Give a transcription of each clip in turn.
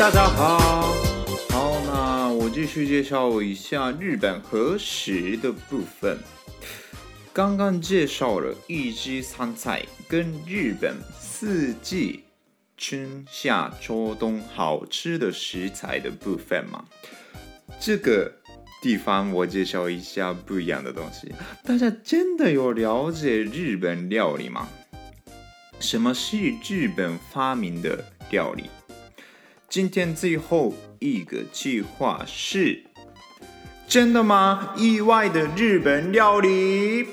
大家好，好，那我继续介绍一下日本和食的部分。刚刚介绍了一汁三菜跟日本四季春夏秋冬好吃的食材的部分嘛，这个地方我介绍一下不一样的东西。大家真的有了解日本料理吗？什么是日本发明的料理？今天最后一个计划是真的吗？意外的日本料理。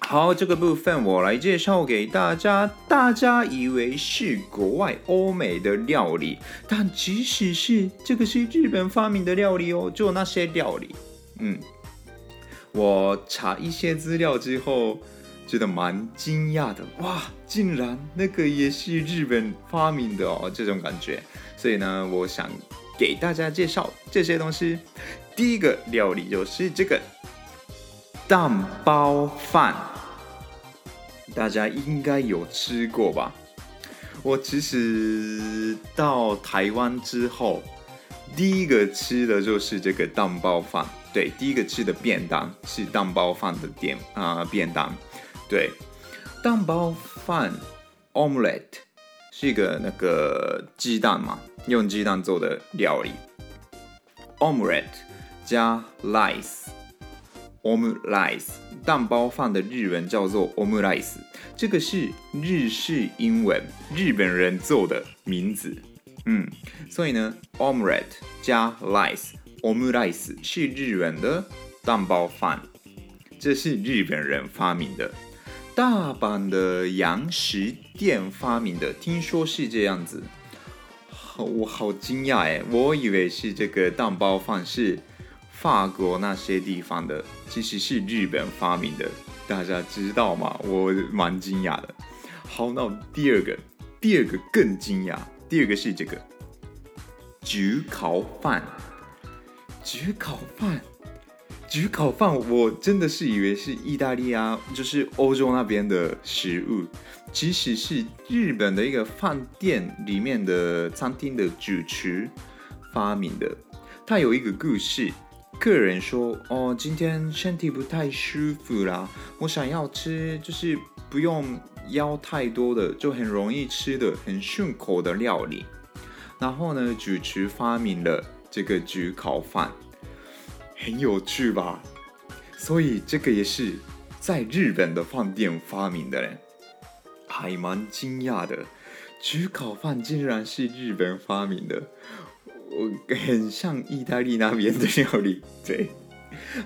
好，这个部分我来介绍给大家。大家以为是国外欧美的料理，但即使是这个是日本发明的料理哦。就那些料理，嗯，我查一些资料之后。觉得蛮惊讶的哇！竟然那个也是日本发明的哦，这种感觉。所以呢，我想给大家介绍这些东西。第一个料理就是这个蛋包饭，大家应该有吃过吧？我其实到台湾之后，第一个吃的就是这个蛋包饭。对，第一个吃的便当是蛋包饭的店啊、便当。对，蛋包饭 （omelette） 是一个那个鸡蛋嘛，用鸡蛋做的料理。omelette 加 rice，omelette 蛋包饭的日文叫做 omelette，这个是日式英文，日本人做的名字。嗯，所以呢，omelette 加 rice，omelette 是日文的蛋包饭，这是日本人发明的。大阪的洋食店发明的，听说是这样子，好，我好惊讶哎！我以为是这个蛋包饭是法国那些地方的，其实是日本发明的，大家知道吗？我蛮惊讶的。好，那第二个，第二个更惊讶，第二个是这个焗烤饭，焗烤饭。焗烤饭，我真的是以为是意大利啊，就是欧洲那边的食物，其实是日本的一个饭店里面的餐厅的主厨发明的。他有一个故事，客人说：“哦，今天身体不太舒服啦，我想要吃就是不用要太多的，就很容易吃的、很顺口的料理。”然后呢，主厨发明了这个焗烤饭。很有趣吧？所以这个也是在日本的饭店发明的嘞，还蛮惊讶的。焗烤饭竟然是日本发明的，我很像意大利那边的料理。对，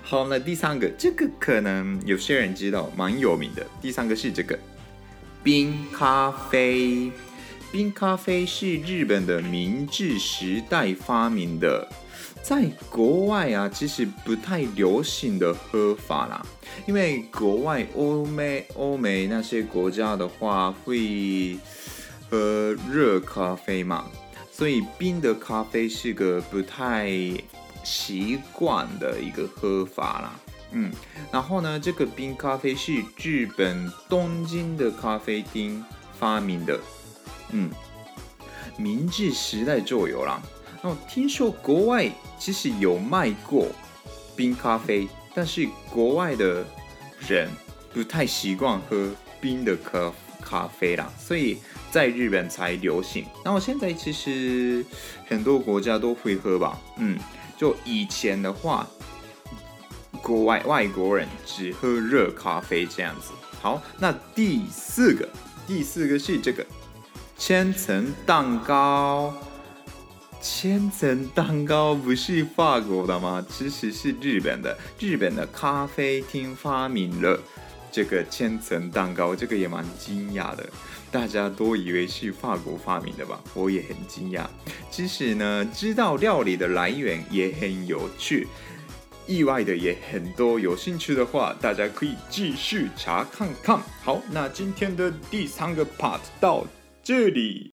好，那第三个，这个可能有些人知道，蛮有名的。第三个是这个冰咖啡，冰咖啡是日本的明治时代发明的。在国外啊，其实不太流行的喝法啦，因为国外欧美欧美那些国家的话会喝热咖啡嘛，所以冰的咖啡是个不太习惯的一个喝法啦。嗯，然后呢，这个冰咖啡是日本东京的咖啡厅发明的，嗯，明治时代就有啦。然后听说国外其实有卖过冰咖啡，但是国外的人不太习惯喝冰的咖咖啡啦，所以在日本才流行。然后现在其实很多国家都会喝吧，嗯，就以前的话，国外外国人只喝热咖啡这样子。好，那第四个，第四个是这个千层蛋糕。千层蛋糕不是法国的吗？其实是日本的。日本的咖啡厅发明了这个千层蛋糕，这个也蛮惊讶的，大家都以为是法国发明的吧？我也很惊讶。其实呢，知道料理的来源也很有趣，意外的也很多。有兴趣的话，大家可以继续查看看。好，那今天的第三个 part 到这里。